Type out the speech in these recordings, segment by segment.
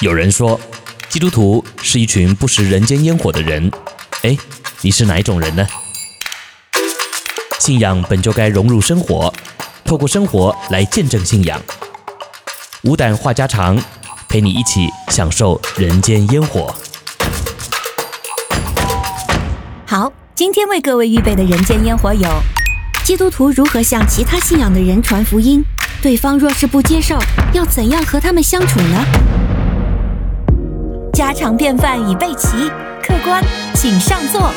有人说，基督徒是一群不食人间烟火的人。哎，你是哪一种人呢？信仰本就该融入生活，透过生活来见证信仰。无胆话家常，陪你一起享受人间烟火。好，今天为各位预备的人间烟火有：基督徒如何向其他信仰的人传福音？对方若是不接受，要怎样和他们相处呢？家常便饭已备齐，客官请上座。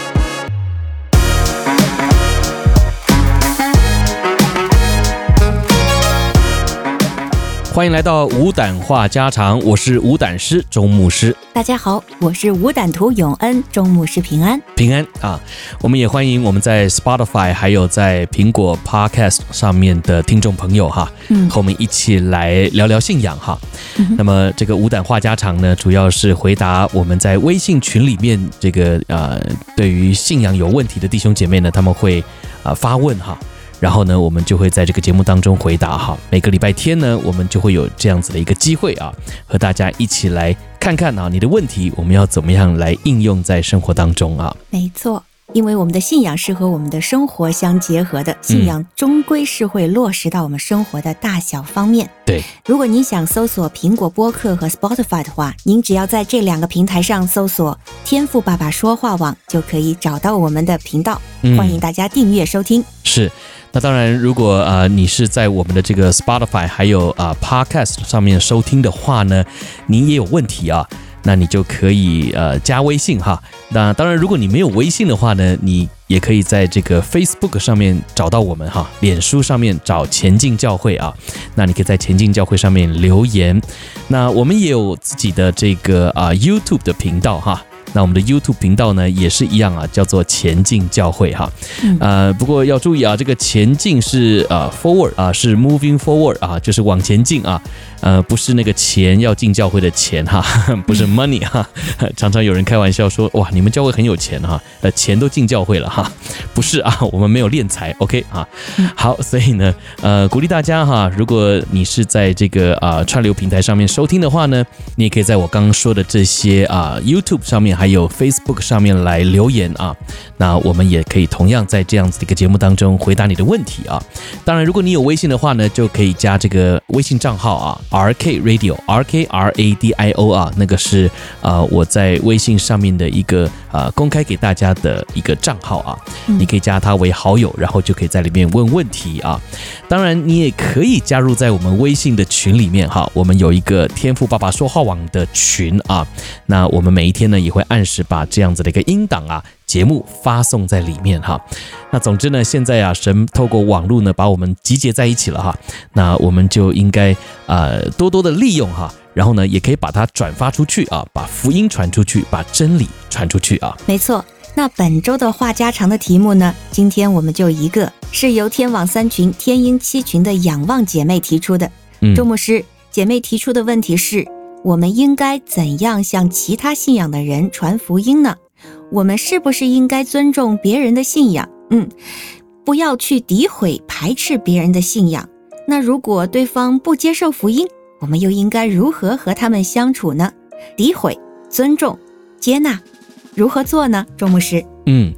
欢迎来到无胆话家常，我是无胆师钟牧师。大家好，我是无胆徒永恩钟牧师平安平安啊！我们也欢迎我们在 Spotify 还有在苹果 Podcast 上面的听众朋友哈，嗯，和我们一起来聊聊信仰哈。嗯、那么这个无胆话家常呢，主要是回答我们在微信群里面这个呃，对于信仰有问题的弟兄姐妹呢，他们会啊、呃、发问哈。然后呢，我们就会在这个节目当中回答哈。每个礼拜天呢，我们就会有这样子的一个机会啊，和大家一起来看看啊，你的问题我们要怎么样来应用在生活当中啊？没错。因为我们的信仰是和我们的生活相结合的，信仰终归是会落实到我们生活的大小方面。对，如果您想搜索苹果播客和 Spotify 的话，您只要在这两个平台上搜索“天赋爸爸说话网”，就可以找到我们的频道。欢迎大家订阅收听。是，那当然，如果呃你是在我们的这个 Spotify 还有啊、呃、Podcast 上面收听的话呢，您也有问题啊。那你就可以呃加微信哈。那当然，如果你没有微信的话呢，你也可以在这个 Facebook 上面找到我们哈，脸书上面找前进教会啊。那你可以在前进教会上面留言。那我们也有自己的这个啊 YouTube 的频道哈。那我们的 YouTube 频道呢也是一样啊，叫做前进教会哈。呃，不过要注意啊，这个前进是呃 forward 啊，是 moving forward 啊，就是往前进啊。呃，不是那个钱要进教会的钱哈，不是 money 哈。常常有人开玩笑说，哇，你们教会很有钱哈，呃，钱都进教会了哈。不是啊，我们没有敛财，OK 啊。好，所以呢，呃，鼓励大家哈，如果你是在这个啊串流平台上面收听的话呢，你也可以在我刚刚说的这些啊 YouTube 上面还有 Facebook 上面来留言啊。那我们也可以同样在这样子的一个节目当中回答你的问题啊。当然，如果你有微信的话呢，就可以加这个微信账号啊。R K Radio R K R A D I O 啊，那个是呃我在微信上面的一个呃公开给大家的一个账号啊，你可以加他为好友，然后就可以在里面问问题啊。当然，你也可以加入在我们微信的群里面哈，我们有一个天赋爸爸说话网的群啊，那我们每一天呢也会按时把这样子的一个音档啊。节目发送在里面哈，那总之呢，现在啊，神透过网络呢把我们集结在一起了哈，那我们就应该呃多多的利用哈，然后呢，也可以把它转发出去啊，把福音传出去，把真理传出去啊。没错，那本周的话家常的题目呢，今天我们就一个是由天网三群天鹰七群的仰望姐妹提出的，嗯，周牧师姐妹提出的问题是，我们应该怎样向其他信仰的人传福音呢？我们是不是应该尊重别人的信仰？嗯，不要去诋毁、排斥别人的信仰。那如果对方不接受福音，我们又应该如何和他们相处呢？诋毁、尊重、接纳，如何做呢？周牧师。嗯，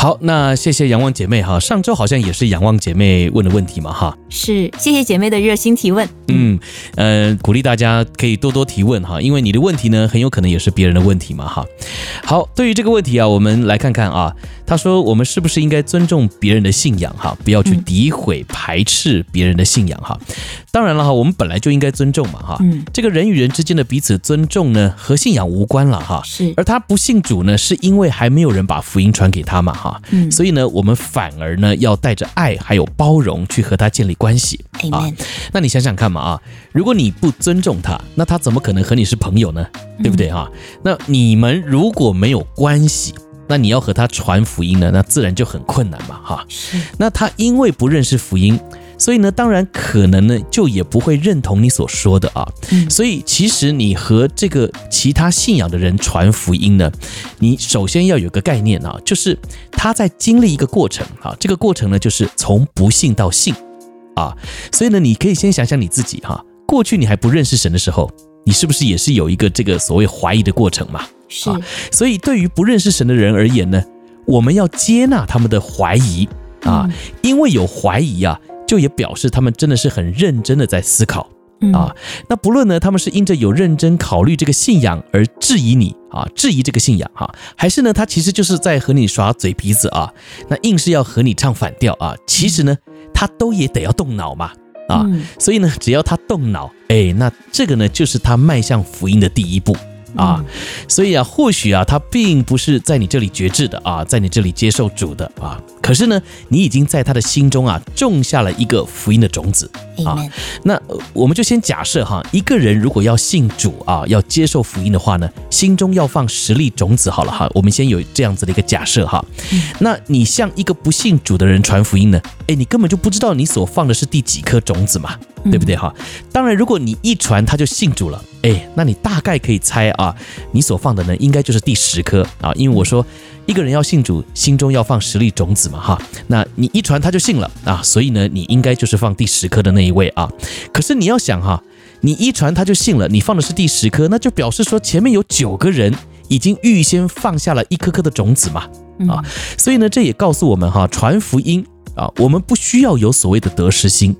好，那谢谢仰望姐妹哈。上周好像也是仰望姐妹问的问题嘛哈。是，谢谢姐妹的热心提问。嗯，呃，鼓励大家可以多多提问哈，因为你的问题呢，很有可能也是别人的问题嘛哈。好，对于这个问题啊，我们来看看啊。他说，我们是不是应该尊重别人的信仰哈，不要去诋毁、排斥别人的信仰哈。当然了哈，我们本来就应该尊重嘛哈。嗯，这个人与人之间的彼此尊重呢，和信仰无关了哈。是，而他不信主呢，是因为还没有人把福。福音传给他嘛哈，嗯，所以呢，我们反而呢要带着爱还有包容去和他建立关系啊。那你想想看嘛啊，如果你不尊重他，那他怎么可能和你是朋友呢？对不对哈？那你们如果没有关系，那你要和他传福音呢，那自然就很困难嘛哈。那他因为不认识福音。所以呢，当然可能呢，就也不会认同你所说的啊。所以其实你和这个其他信仰的人传福音呢，你首先要有个概念啊，就是他在经历一个过程啊。这个过程呢，就是从不信到信啊。所以呢，你可以先想想你自己哈，过去你还不认识神的时候，你是不是也是有一个这个所谓怀疑的过程嘛？是。所以对于不认识神的人而言呢，我们要接纳他们的怀疑啊，因为有怀疑啊，就也表示他们真的是很认真的在思考。啊，那不论呢，他们是因着有认真考虑这个信仰而质疑你啊，质疑这个信仰哈，还是呢，他其实就是在和你耍嘴皮子啊，那硬是要和你唱反调啊，其实呢，他都也得要动脑嘛啊，所以呢，只要他动脑，哎，那这个呢，就是他迈向福音的第一步。啊，所以啊，或许啊，他并不是在你这里觉知的啊，在你这里接受主的啊，可是呢，你已经在他的心中啊种下了一个福音的种子啊。那我们就先假设哈，一个人如果要信主啊，要接受福音的话呢，心中要放十粒种子好了哈。我们先有这样子的一个假设哈。那你向一个不信主的人传福音呢，诶，你根本就不知道你所放的是第几颗种子嘛。对不对哈？当然，如果你一传他就信主了，哎，那你大概可以猜啊，你所放的呢，应该就是第十颗啊。因为我说一个人要信主，心中要放十粒种子嘛哈。那你一传他就信了啊，所以呢，你应该就是放第十颗的那一位啊。可是你要想哈，你一传他就信了，你放的是第十颗，那就表示说前面有九个人已经预先放下了一颗颗的种子嘛啊。所以呢，这也告诉我们哈，传福音啊，我们不需要有所谓的得失心。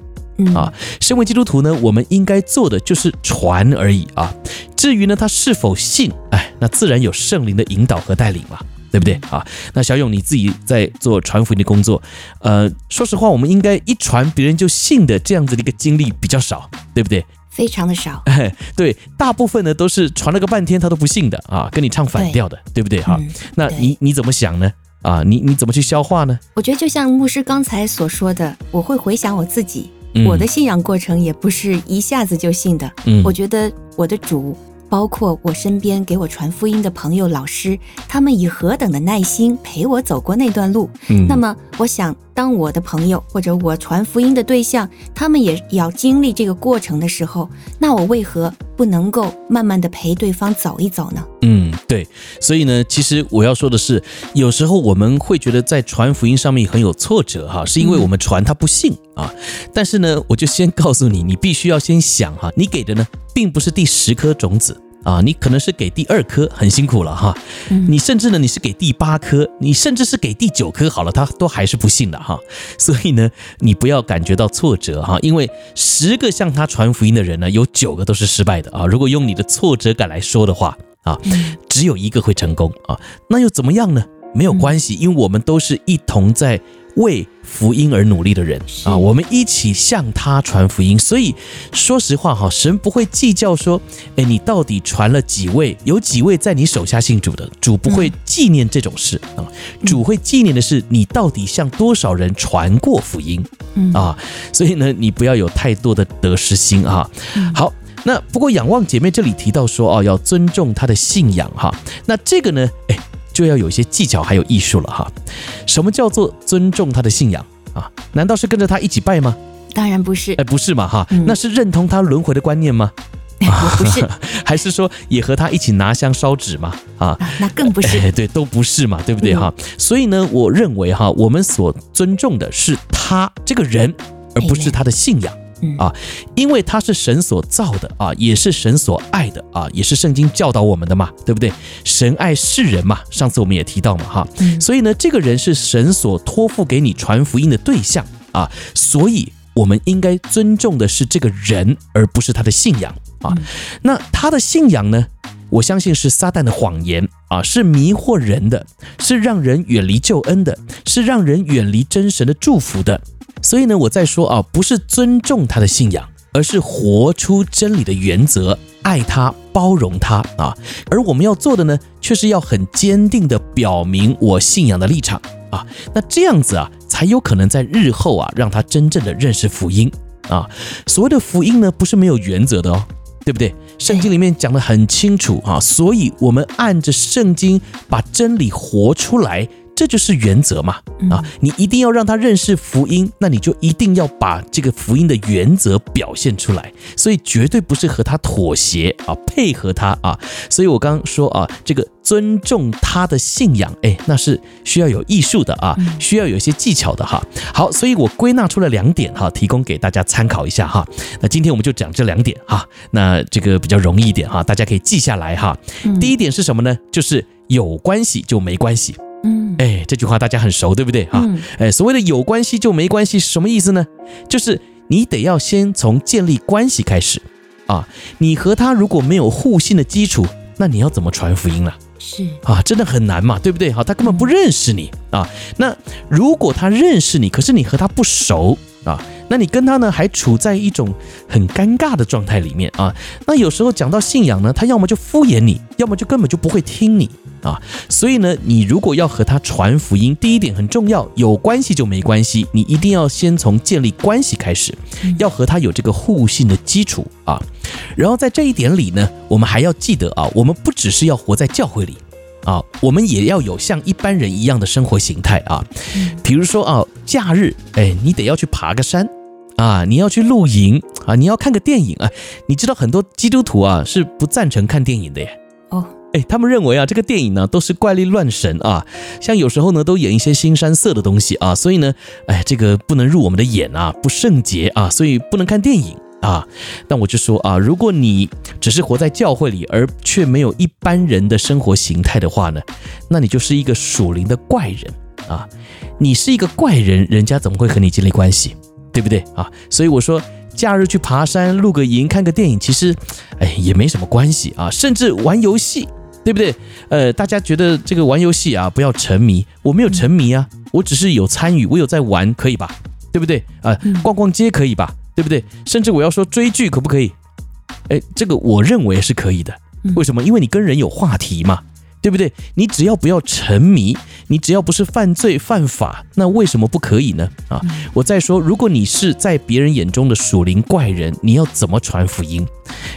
啊，身为基督徒呢，我们应该做的就是传而已啊。至于呢，他是否信，哎，那自然有圣灵的引导和带领嘛，对不对啊？那小勇你自己在做传福音的工作，呃，说实话，我们应该一传别人就信的这样子的一个经历比较少，对不对？非常的少。哎，对，大部分呢都是传了个半天他都不信的啊，跟你唱反调的，对，对不对哈？嗯，那你你怎么想呢？啊，你你怎么去消化呢？我觉得就像牧师刚才所说的，我会回想我自己。我的信仰过程也不是一下子就信的，嗯，我觉得我的主，包括我身边给我传福音的朋友、老师，他们以何等的耐心陪我走过那段路。嗯，那么我想，当我的朋友或者我传福音的对象，他们也要经历这个过程的时候，那我为何不能够慢慢的陪对方走一走呢？嗯，对。所以呢，其实我要说的是，有时候我们会觉得在传福音上面很有挫折哈，是因为我们传他不信啊。但是呢，我就先告诉你，你必须要先想哈，你给的呢，并不是第十颗种子。啊，你可能是给第二颗，很辛苦了哈。你甚至呢，你是给第八颗，你甚至是给第九颗，好了，他都还是不信的哈。所以呢，你不要感觉到挫折哈，因为十个向他传福音的人呢，有九个都是失败的啊。如果用你的挫折感来说的话啊，只有一个会成功啊，那又怎么样呢？没有关系，因为我们都是一同在。为福音而努力的人啊，我们一起向他传福音。所以说实话哈，神不会计较说，哎，你到底传了几位，有几位在你手下信主的，主不会纪念这种事啊。主会纪念的是你到底向多少人传过福音啊。所以呢，你不要有太多的得失心啊。好，那不过仰望姐妹这里提到说哦，要尊重她的信仰哈。那这个呢，哎。就要有一些技巧，还有艺术了哈。什么叫做尊重他的信仰啊？难道是跟着他一起拜吗？当然不是，哎，不是嘛哈。那是认同他轮回的观念吗？不是，还是说也和他一起拿香烧纸吗？啊，那更不是。哎，对，都不是嘛，对不对哈？所以呢，我认为哈，我们所尊重的是他这个人，而不是他的信仰。啊，因为他是神所造的啊，也是神所爱的啊，也是圣经教导我们的嘛，对不对？神爱世人嘛，上次我们也提到嘛，哈，所以呢，这个人是神所托付给你传福音的对象啊，所以我们应该尊重的是这个人，而不是他的信仰啊。那他的信仰呢？我相信是撒旦的谎言啊，是迷惑人的，是让人远离救恩的，是让人远离真神的祝福的。所以呢，我在说啊，不是尊重他的信仰，而是活出真理的原则，爱他，包容他啊。而我们要做的呢，却是要很坚定地表明我信仰的立场啊。那这样子啊，才有可能在日后啊，让他真正的认识福音啊。所谓的福音呢，不是没有原则的哦，对不对？圣经里面讲得很清楚啊。所以我们按着圣经把真理活出来。这就是原则嘛啊！你一定要让他认识福音，那你就一定要把这个福音的原则表现出来。所以绝对不是和他妥协啊，配合他啊。所以我刚刚说啊，这个尊重他的信仰，哎，那是需要有艺术的啊，需要有一些技巧的哈。好，所以我归纳出了两点哈，提供给大家参考一下哈。那今天我们就讲这两点哈，那这个比较容易一点哈，大家可以记下来哈。第一点是什么呢？就是有关系就没关系。嗯，哎，这句话大家很熟，对不对啊？哎，所谓的有关系就没关系是什么意思呢？就是你得要先从建立关系开始啊。你和他如果没有互信的基础，那你要怎么传福音呢？是啊，真的很难嘛，对不对？好，他根本不认识你啊。那如果他认识你，可是你和他不熟啊，那你跟他呢还处在一种很尴尬的状态里面啊。那有时候讲到信仰呢，他要么就敷衍你，要么就根本就不会听你。啊，所以呢，你如果要和他传福音，第一点很重要，有关系就没关系，你一定要先从建立关系开始，要和他有这个互信的基础啊。然后在这一点里呢，我们还要记得啊，我们不只是要活在教会里啊，我们也要有像一般人一样的生活形态啊。比如说啊，假日，哎，你得要去爬个山啊，你要去露营啊，你要看个电影啊。你知道很多基督徒啊是不赞成看电影的耶。哎，他们认为啊，这个电影呢都是怪力乱神啊，像有时候呢都演一些腥膻色的东西啊，所以呢，哎，这个不能入我们的眼啊，不圣洁啊，所以不能看电影啊。但我就说啊，如果你只是活在教会里，而却没有一般人的生活形态的话呢，那你就是一个属灵的怪人啊。你是一个怪人，人家怎么会和你建立关系？对不对啊？所以我说。假日去爬山、露个营、看个电影，其实，哎，也没什么关系啊。甚至玩游戏，对不对？呃，大家觉得这个玩游戏啊，不要沉迷。我没有沉迷啊，我只是有参与，我有在玩，可以吧？对不对？啊、呃，逛逛街可以吧？对不对？甚至我要说追剧可不可以？哎，这个我认为是可以的。为什么？因为你跟人有话题嘛。对不对？你只要不要沉迷，你只要不是犯罪犯法，那为什么不可以呢？啊，我再说，如果你是在别人眼中的属灵怪人，你要怎么传福音？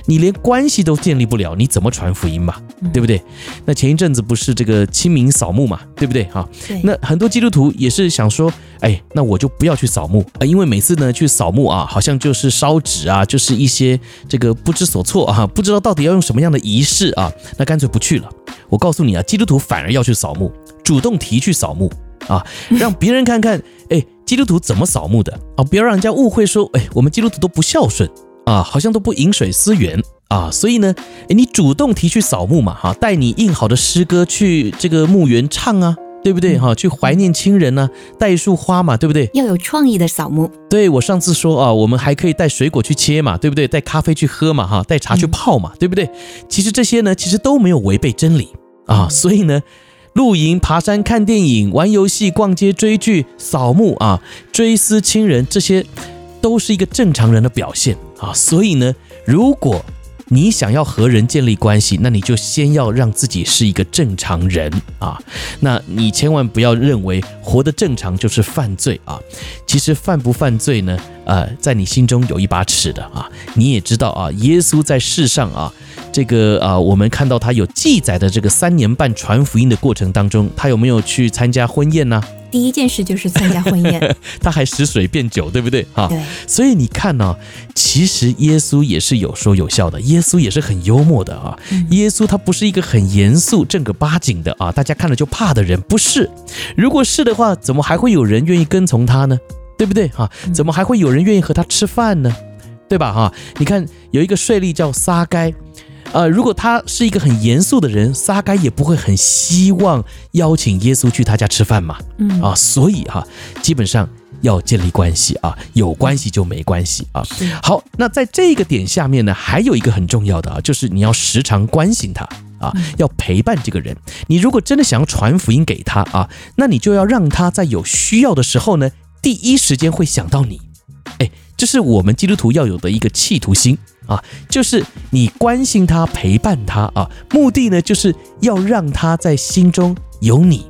你连关系都建立不了，你怎么传福音嘛？对不对？那前一阵子不是这个清明扫墓嘛？对不对？哈，那很多基督徒也是想说，哎，那我就不要去扫墓啊，因为每次呢去扫墓啊，好像就是烧纸啊，就是一些这个不知所措啊，不知道到底要用什么样的仪式啊，那干脆不去了。我告诉你啊，基督徒反而要去扫墓，主动提去扫墓啊，让别人看看，哎，基督徒怎么扫墓的啊，不要让人家误会说，哎，我们基督徒都不孝顺啊，好像都不饮水思源啊。所以呢，哎，你主动提去扫墓嘛，哈，带你印好的诗歌去这个墓园唱啊，对不对？哈，去怀念亲人呢，带一束花嘛，对不对？要有创意的扫墓。对，我上次说啊，我们还可以带水果去切嘛，对不对？带咖啡去喝嘛，哈，带茶去泡嘛，对不对？其实这些呢，其实都没有违背真理。啊，所以呢，露营、爬山、看电影、玩游戏、逛街、追剧、扫墓啊，追思亲人，这些都是一个正常人的表现啊。所以呢，如果你想要和人建立关系，那你就先要让自己是一个正常人啊。那你千万不要认为活得正常就是犯罪啊。其实犯不犯罪呢？呃，在你心中有一把尺的啊。你也知道啊，耶稣在世上啊。这个啊，我们看到他有记载的这个三年半传福音的过程当中，他有没有去参加婚宴呢？第一件事就是参加婚宴，他还使水变酒，对不对？哈，对。所以你看呢，其实耶稣也是有说有笑的，耶稣也是很幽默的啊。耶稣他不是一个很严肃、正儿八经的啊，大家看了就怕的人，不是。如果是的话，怎么还会有人愿意跟从他呢？对不对？哈，怎么还会有人愿意和他吃饭呢？对吧？哈，你看有一个税吏叫撒该。呃，如果他是一个很严肃的人，撒该也不会很希望邀请耶稣去他家吃饭嘛。嗯啊，所以哈、啊，基本上要建立关系啊，有关系就没关系啊。好，那在这个点下面呢，还有一个很重要的啊，就是你要时常关心他啊，要陪伴这个人。你如果真的想要传福音给他啊，那你就要让他在有需要的时候呢，第一时间会想到你。哎，这是我们基督徒要有的一个企图心。啊，就是你关心他，陪伴他啊，目的呢，就是要让他在心中有你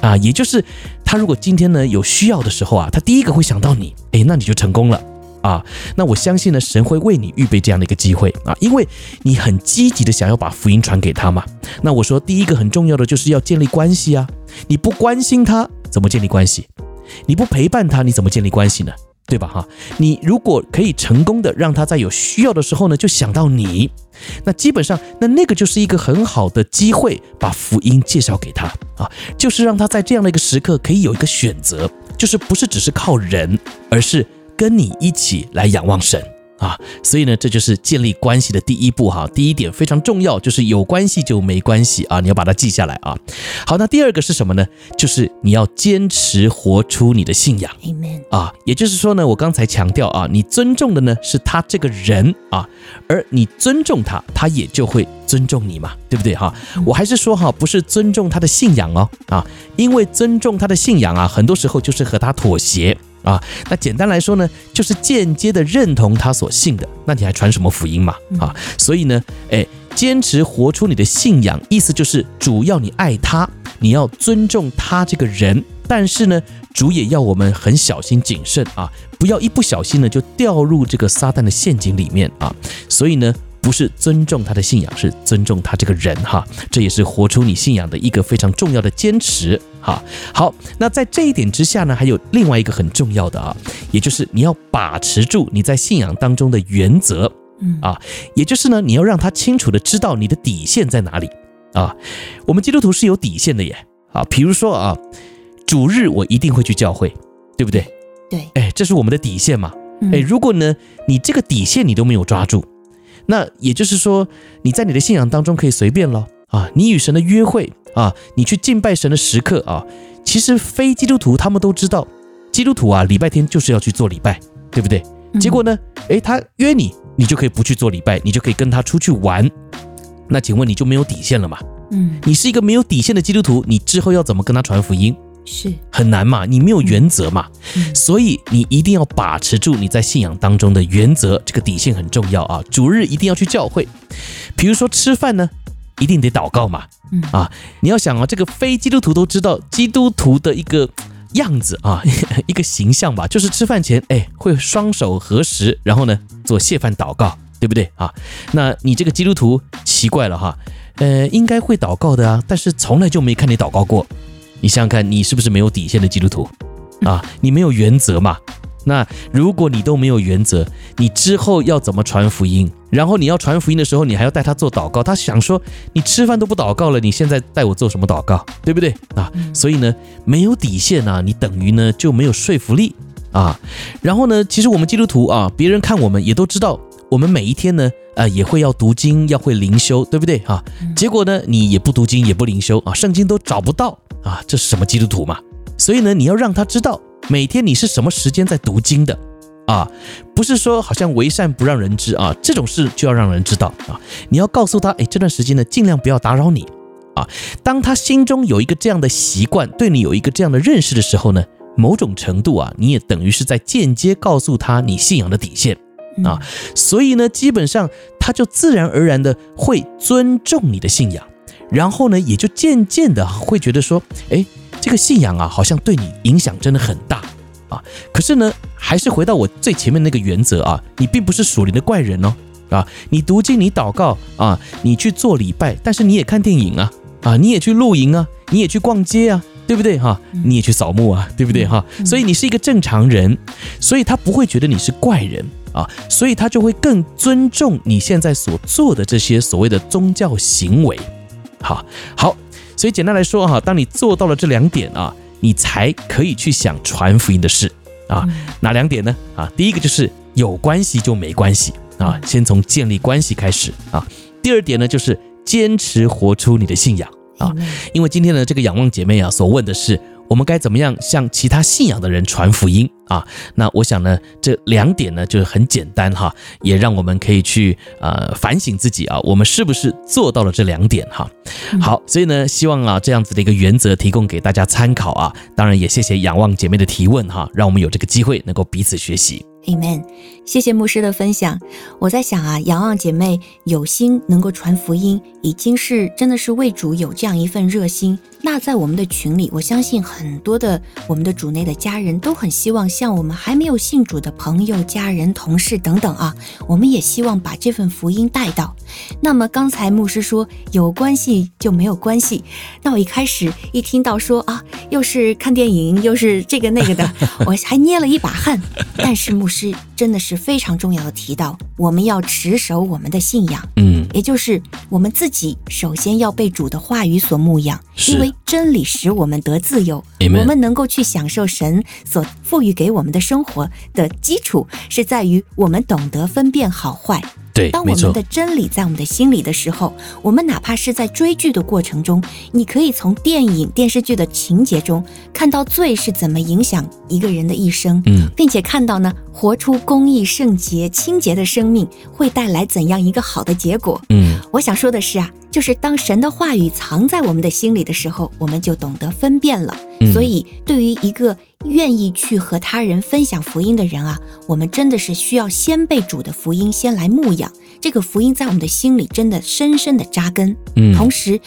啊，也就是他如果今天呢有需要的时候啊，他第一个会想到你，诶，那你就成功了啊，那我相信呢，神会为你预备这样的一个机会啊，因为你很积极的想要把福音传给他嘛。那我说第一个很重要的就是要建立关系啊，你不关心他，怎么建立关系？你不陪伴他，你怎么建立关系呢？对吧？哈，你如果可以成功的让他在有需要的时候呢，就想到你，那基本上那那个就是一个很好的机会，把福音介绍给他啊，就是让他在这样的一个时刻可以有一个选择，就是不是只是靠人，而是跟你一起来仰望神。啊，所以呢，这就是建立关系的第一步哈。第一点非常重要，就是有关系就没关系啊，你要把它记下来啊。好，那第二个是什么呢？就是你要坚持活出你的信仰。啊，也就是说呢，我刚才强调啊，你尊重的呢是他这个人啊，而你尊重他，他也就会尊重你嘛，对不对哈？我还是说哈，不是尊重他的信仰哦啊，因为尊重他的信仰啊，很多时候就是和他妥协。啊，那简单来说呢，就是间接的认同他所信的，那你还传什么福音嘛？啊，所以呢，哎，坚持活出你的信仰，意思就是主要你爱他，你要尊重他这个人，但是呢，主也要我们很小心谨慎啊，不要一不小心呢就掉入这个撒旦的陷阱里面啊，所以呢。不是尊重他的信仰，是尊重他这个人哈，这也是活出你信仰的一个非常重要的坚持哈。好，那在这一点之下呢，还有另外一个很重要的啊，也就是你要把持住你在信仰当中的原则，嗯啊，也就是呢，你要让他清楚的知道你的底线在哪里啊。我们基督徒是有底线的耶啊，比如说啊，主日我一定会去教会，对不对？对，哎，这是我们的底线嘛。哎，如果呢，你这个底线你都没有抓住。那也就是说，你在你的信仰当中可以随便了啊，你与神的约会啊，你去敬拜神的时刻啊，其实非基督徒他们都知道，基督徒啊，礼拜天就是要去做礼拜，对不对？结果呢，诶，他约你，你就可以不去做礼拜，你就可以跟他出去玩，那请问你就没有底线了吗？嗯，你是一个没有底线的基督徒，你之后要怎么跟他传福音？是。很难嘛，你没有原则嘛，所以你一定要把持住你在信仰当中的原则，这个底线很重要啊。主日一定要去教会，比如说吃饭呢，一定得祷告嘛，啊，你要想啊，这个非基督徒都知道基督徒的一个样子啊，一个形象吧，就是吃饭前哎会双手合十，然后呢做谢饭祷告，对不对？啊？那你这个基督徒奇怪了哈，呃，应该会祷告的啊，但是从来就没看你祷告过。你想想看，你是不是没有底线的基督徒啊？你没有原则嘛？那如果你都没有原则，你之后要怎么传福音？然后你要传福音的时候，你还要带他做祷告。他想说，你吃饭都不祷告了，你现在带我做什么祷告？对不对啊？所以呢，没有底线啊，你等于呢就没有说服力啊。然后呢，其实我们基督徒啊，别人看我们也都知道，我们每一天呢，呃，也会要读经，要会灵修，对不对啊？结果呢，你也不读经，也不灵修啊，圣经都找不到。啊，这是什么基督徒嘛？所以呢，你要让他知道每天你是什么时间在读经的啊，不是说好像为善不让人知啊，这种事就要让人知道啊。你要告诉他，哎，这段时间呢，尽量不要打扰你啊。当他心中有一个这样的习惯，对你有一个这样的认识的时候呢，某种程度啊，你也等于是在间接告诉他你信仰的底线啊。所以呢，基本上他就自然而然的会尊重你的信仰。然后呢，也就渐渐的会觉得说，哎，这个信仰啊，好像对你影响真的很大啊。可是呢，还是回到我最前面那个原则啊，你并不是属灵的怪人哦，啊，你读经，你祷告啊，你去做礼拜，但是你也看电影啊，啊，你也去露营啊，你也去逛街啊，对不对哈？你也去扫墓啊，对不对哈？所以你是一个正常人，所以他不会觉得你是怪人啊，所以他就会更尊重你现在所做的这些所谓的宗教行为。好好，所以简单来说哈，当你做到了这两点啊，你才可以去想传福音的事啊。哪两点呢？啊，第一个就是有关系就没关系啊，先从建立关系开始啊。第二点呢，就是坚持活出你的信仰啊。因为今天的这个仰望姐妹啊，所问的是。我们该怎么样向其他信仰的人传福音啊？那我想呢，这两点呢就是很简单哈，也让我们可以去呃反省自己啊，我们是不是做到了这两点哈？好，所以呢，希望啊这样子的一个原则提供给大家参考啊。当然也谢谢仰望姐妹的提问哈，让我们有这个机会能够彼此学习。Amen，谢谢牧师的分享。我在想啊，仰望姐妹有心能够传福音，已经是真的是为主有这样一份热心。那在我们的群里，我相信很多的我们的主内的家人都很希望，像我们还没有信主的朋友、家人、同事等等啊，我们也希望把这份福音带到。那么刚才牧师说有关系就没有关系，那我一开始一听到说啊，又是看电影，又是这个那个的，我还捏了一把汗。但是牧师是。真的是非常重要的提到，我们要持守我们的信仰，嗯，也就是我们自己首先要被主的话语所牧养，因为真理使我们得自由，我们能够去享受神所赋予给我们的生活的基础是在于我们懂得分辨好坏。对，当我们的真理在我们的心里的时候，我们哪怕是在追剧的过程中，你可以从电影、电视剧的情节中看到罪是怎么影响一个人的一生，嗯，并且看到呢，活出公益、圣洁、清洁的生命会带来怎样一个好的结果，嗯，我想说的是啊，就是当神的话语藏在我们的心里的时候，我们就懂得分辨了。所以，对于一个愿意去和他人分享福音的人啊，我们真的是需要先被主的福音先来牧养，这个福音在我们的心里真的深深的扎根。嗯，同时，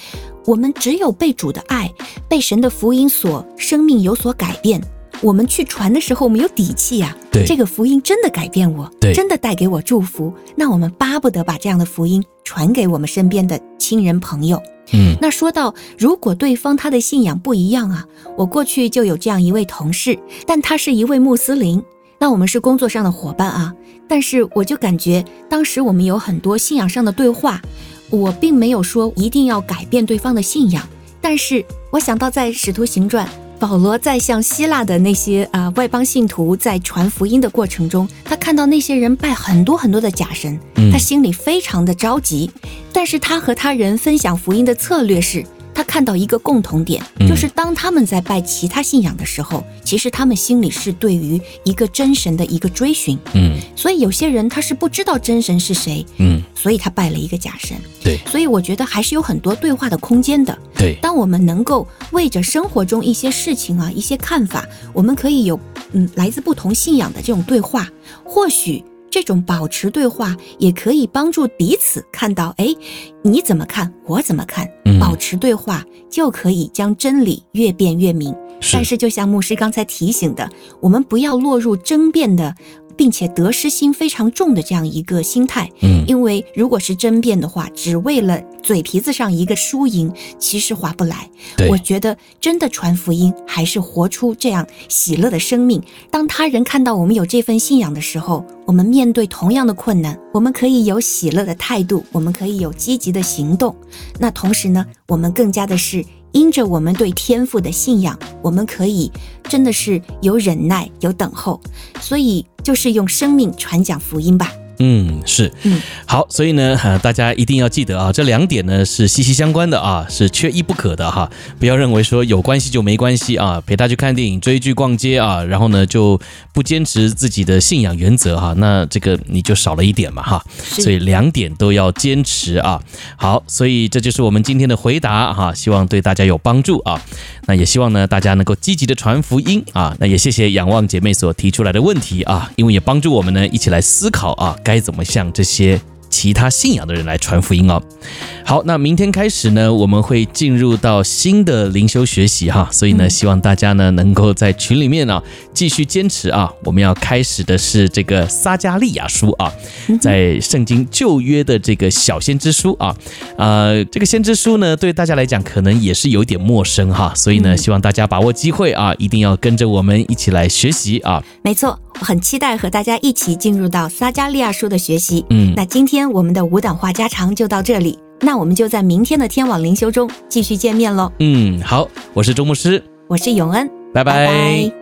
我们只有被主的爱、被神的福音所生命有所改变，我们去传的时候，我们有底气呀。对，这个福音真的改变我，对，真的带给我祝福，那我们巴不得把这样的福音传给我们身边的亲人朋友。嗯，那说到如果对方他的信仰不一样啊，我过去就有这样一位同事，但他是一位穆斯林，那我们是工作上的伙伴啊，但是我就感觉当时我们有很多信仰上的对话，我并没有说一定要改变对方的信仰，但是我想到在使徒行传。保罗在向希腊的那些啊、呃、外邦信徒在传福音的过程中，他看到那些人拜很多很多的假神，他心里非常的着急。但是他和他人分享福音的策略是。他看到一个共同点，就是当他们在拜其他信仰的时候，嗯、其实他们心里是对于一个真神的一个追寻。嗯，所以有些人他是不知道真神是谁，嗯，所以他拜了一个假神。对，所以我觉得还是有很多对话的空间的。对，当我们能够为着生活中一些事情啊、一些看法，我们可以有嗯来自不同信仰的这种对话，或许。这种保持对话也可以帮助彼此看到，哎，你怎么看，我怎么看，保持对话就可以将真理越辩越明。但是，就像牧师刚才提醒的，我们不要落入争辩的。并且得失心非常重的这样一个心态，嗯，因为如果是争辩的话，只为了嘴皮子上一个输赢，其实划不来。我觉得真的传福音，还是活出这样喜乐的生命。当他人看到我们有这份信仰的时候，我们面对同样的困难，我们可以有喜乐的态度，我们可以有积极的行动。那同时呢，我们更加的是。因着我们对天赋的信仰，我们可以真的是有忍耐、有等候，所以就是用生命传讲福音吧。嗯，是，嗯，好，所以呢，呃，大家一定要记得啊，这两点呢是息息相关的啊，是缺一不可的哈。不要认为说有关系就没关系啊，陪他去看电影、追剧、逛街啊，然后呢就不坚持自己的信仰原则哈，那这个你就少了一点嘛哈。所以两点都要坚持啊。好，所以这就是我们今天的回答哈，希望对大家有帮助啊。那也希望呢大家能够积极的传福音啊。那也谢谢仰望姐妹所提出来的问题啊，因为也帮助我们呢一起来思考啊。该怎么向这些其他信仰的人来传福音哦？好，那明天开始呢，我们会进入到新的灵修学习哈，所以呢，希望大家呢能够在群里面呢继续坚持啊。我们要开始的是这个撒加利亚书啊，在圣经旧约的这个小先知书啊，呃，这个先知书呢对大家来讲可能也是有点陌生哈，所以呢，希望大家把握机会啊，一定要跟着我们一起来学习啊。没错，我很期待和大家一起进入到撒加利亚书的学习。嗯，那今天我们的五档话家常就到这里。那我们就在明天的天网灵修中继续见面喽。嗯，好，我是周牧师，我是永恩，拜拜。拜拜。